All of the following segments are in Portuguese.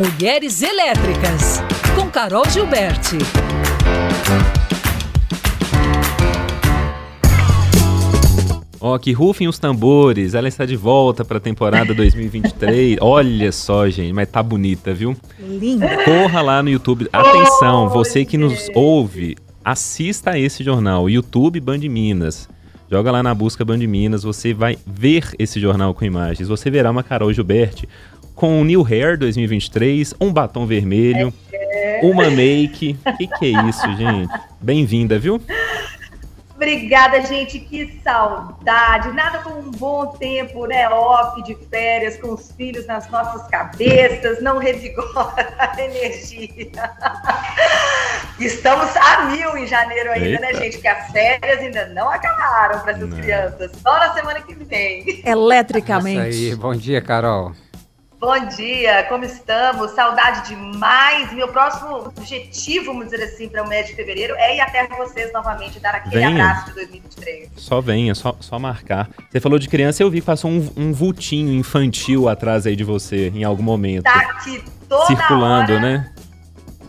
Mulheres Elétricas, com Carol Gilberti. Ó, oh, que rufem os tambores, ela está de volta para a temporada 2023. Olha só, gente, mas tá bonita, viu? Linda. Corra lá no YouTube. Atenção, você que nos ouve, assista a esse jornal, YouTube Band Minas. Joga lá na busca Band Minas, você vai ver esse jornal com imagens. Você verá uma Carol Gilberti com um New Hair 2023, um batom vermelho, é. uma make. Que que é isso, gente? Bem-vinda, viu? Obrigada, gente. Que saudade. Nada como um bom tempo, né? Off de férias, com os filhos nas nossas cabeças. Não revigora a energia. Estamos a mil em janeiro ainda, né, Eita. né, gente? Porque as férias ainda não acabaram para essas não. crianças. Só na semana que vem. Eletricamente. Isso aí. Bom dia, Carol. Bom dia, como estamos? Saudade demais. Meu próximo objetivo, vamos dizer assim, para o mês de fevereiro é ir até vocês novamente, dar aquele venha. abraço de 2023. Só venha, só, só marcar. Você falou de criança, eu vi que passou um, um vultinho infantil atrás aí de você em algum momento. Tá aqui toda Circulando, hora. né?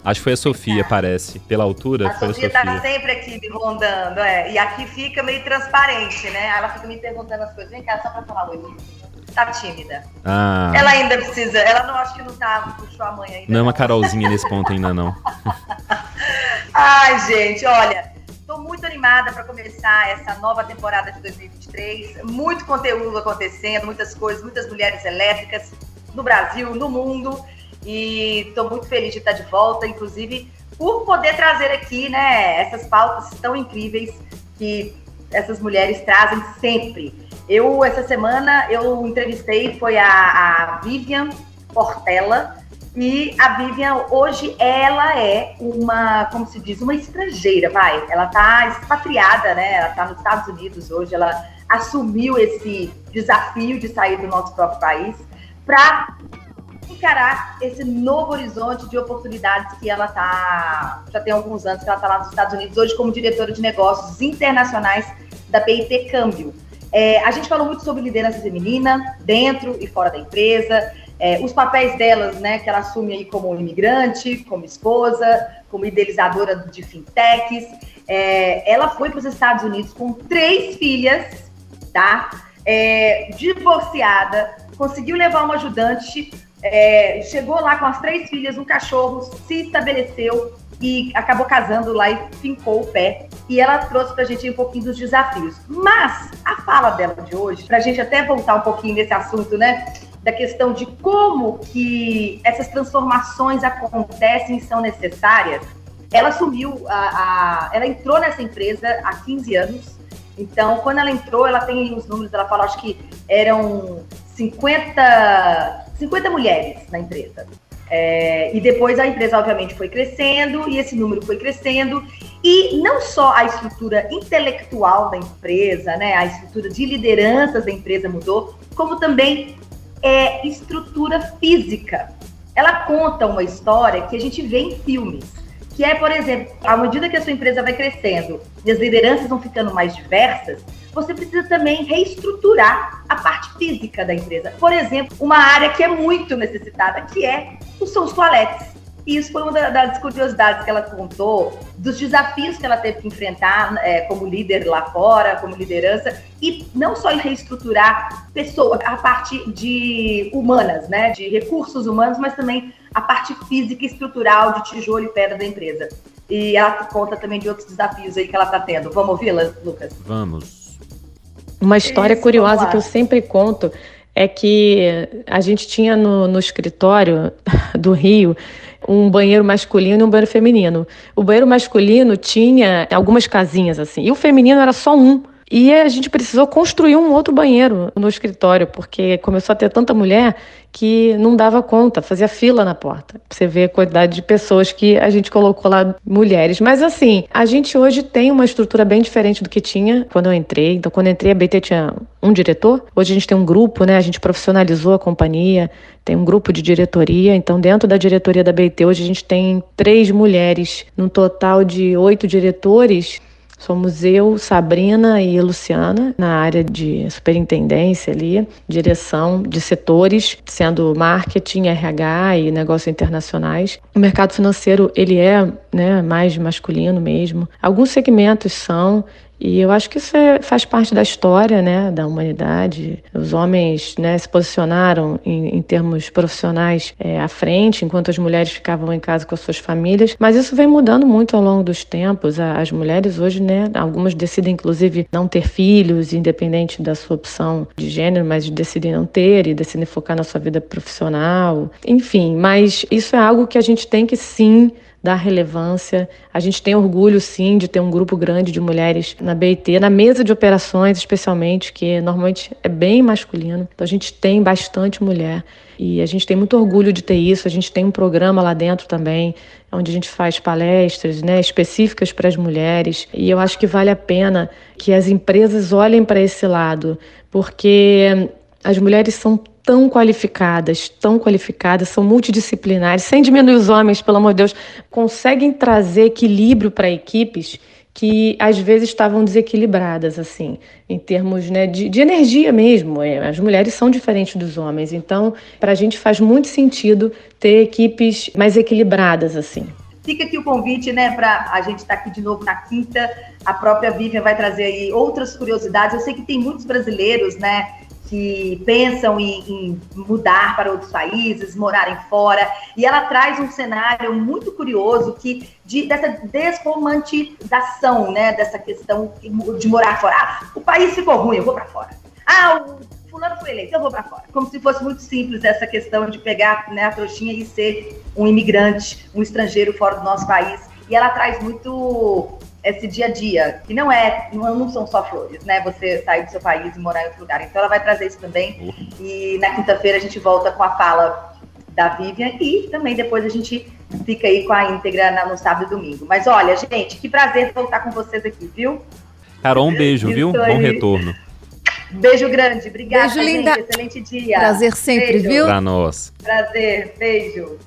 Acho que foi a Sofia, parece. Pela altura, a foi Sofia a Sofia. tá sempre aqui me rondando, é. E aqui fica meio transparente, né? Ela fica me perguntando as coisas. Vem cá, só pra falar oi tá tímida. Ah. Ela ainda precisa, ela não acho que não tá, puxou a mãe ainda. Não é uma Carolzinha nesse ponto ainda não. Ai, gente, olha, tô muito animada para começar essa nova temporada de 2023. Muito conteúdo acontecendo, muitas coisas, muitas mulheres elétricas no Brasil, no mundo. E estou muito feliz de estar de volta, inclusive por poder trazer aqui, né, essas pautas tão incríveis que essas mulheres trazem sempre. Eu, essa semana, eu entrevistei, foi a, a Vivian Portela, e a Vivian, hoje, ela é uma, como se diz, uma estrangeira, vai. Ela tá expatriada, né? Ela tá nos Estados Unidos hoje, ela assumiu esse desafio de sair do nosso próprio país para encarar esse novo horizonte de oportunidades que ela tá, já tem alguns anos que ela está lá nos Estados Unidos, hoje como diretora de negócios internacionais da BIT Câmbio. É, a gente falou muito sobre liderança feminina, dentro e fora da empresa, é, os papéis delas, né, que ela assume aí como imigrante, como esposa, como idealizadora de fintechs. É, ela foi para os Estados Unidos com três filhas, tá? É, divorciada, conseguiu levar uma ajudante, é, chegou lá com as três filhas, um cachorro, se estabeleceu, e acabou casando lá e fincou o pé. E ela trouxe para a gente um pouquinho dos desafios. Mas a fala dela de hoje, para a gente até voltar um pouquinho nesse assunto, né? Da questão de como que essas transformações acontecem e são necessárias. Ela assumiu, a, a, ela entrou nessa empresa há 15 anos. Então, quando ela entrou, ela tem os números, ela fala, acho que eram 50, 50 mulheres na empresa. É, e depois a empresa, obviamente, foi crescendo e esse número foi crescendo. E não só a estrutura intelectual da empresa, né, a estrutura de lideranças da empresa mudou, como também é, estrutura física. Ela conta uma história que a gente vê em filmes, que é, por exemplo, à medida que a sua empresa vai crescendo e as lideranças vão ficando mais diversas, você precisa também reestruturar a parte física da empresa. Por exemplo, uma área que é muito necessitada, que é os toaletes. E isso foi uma das curiosidades que ela contou, dos desafios que ela teve que enfrentar é, como líder lá fora, como liderança, e não só em reestruturar pessoas, a parte de humanas, né, de recursos humanos, mas também a parte física e estrutural de tijolo e pedra da empresa. E ela conta também de outros desafios aí que ela está tendo. Vamos ouvi-la, Lucas? Vamos. Uma história Isso, curiosa que eu sempre conto é que a gente tinha no, no escritório do Rio um banheiro masculino e um banheiro feminino. O banheiro masculino tinha algumas casinhas assim, e o feminino era só um. E a gente precisou construir um outro banheiro no escritório, porque começou a ter tanta mulher que não dava conta, fazia fila na porta. Você vê a quantidade de pessoas que a gente colocou lá, mulheres. Mas assim, a gente hoje tem uma estrutura bem diferente do que tinha quando eu entrei. Então, quando eu entrei, a BT tinha um diretor. Hoje a gente tem um grupo, né? A gente profissionalizou a companhia, tem um grupo de diretoria. Então, dentro da diretoria da BT, hoje a gente tem três mulheres, num total de oito diretores Somos eu, Sabrina e Luciana, na área de superintendência ali, direção de setores, sendo marketing, RH e negócios internacionais. O mercado financeiro, ele é né, mais masculino mesmo. Alguns segmentos são, e eu acho que isso é, faz parte da história né, da humanidade. Os homens né, se posicionaram em, em termos profissionais é, à frente, enquanto as mulheres ficavam em casa com as suas famílias. Mas isso vem mudando muito ao longo dos tempos. As mulheres hoje, né, algumas decidem inclusive não ter filhos, independente da sua opção de gênero, mas decidem não ter e decidem focar na sua vida profissional. Enfim, mas isso é algo que a gente tem que sim dar relevância. A gente tem orgulho, sim, de ter um grupo grande de mulheres na BIT, na mesa de operações, especialmente, que normalmente é bem masculino. Então a gente tem bastante mulher e a gente tem muito orgulho de ter isso. A gente tem um programa lá dentro também, onde a gente faz palestras né, específicas para as mulheres. E eu acho que vale a pena que as empresas olhem para esse lado, porque as mulheres são tão qualificadas, tão qualificadas, são multidisciplinares, sem diminuir os homens, pelo amor de Deus, conseguem trazer equilíbrio para equipes que às vezes estavam desequilibradas, assim, em termos né, de, de energia mesmo. É, as mulheres são diferentes dos homens, então para a gente faz muito sentido ter equipes mais equilibradas, assim. Fica aqui o convite, né, para a gente estar tá aqui de novo na quinta. A própria Vivian vai trazer aí outras curiosidades. Eu sei que tem muitos brasileiros, né, que pensam em, em, mudar para outros países, morarem fora, e ela traz um cenário muito curioso que de, dessa desromantização, né, dessa questão de morar fora. Ah, o país ficou ruim, eu vou para fora. Ah, o fulano foi eleito, eu vou para fora. Como se fosse muito simples essa questão de pegar né, a trouxinha e ser um imigrante, um estrangeiro fora do nosso país. E ela traz muito esse dia a dia, que não é, não, não, são só flores, né? Você sair do seu país e morar em outro lugar. Então ela vai trazer isso também. Uhum. E na quinta-feira a gente volta com a fala da Vivian e também depois a gente fica aí com a íntegra no sábado e domingo. Mas olha, gente, que prazer voltar com vocês aqui, viu? Carol, um beijo, viu? Bom retorno. Beijo grande, obrigada, beijo, linda. Gente. Excelente dia. Prazer sempre, beijo. viu? Pra nós. Prazer, beijo.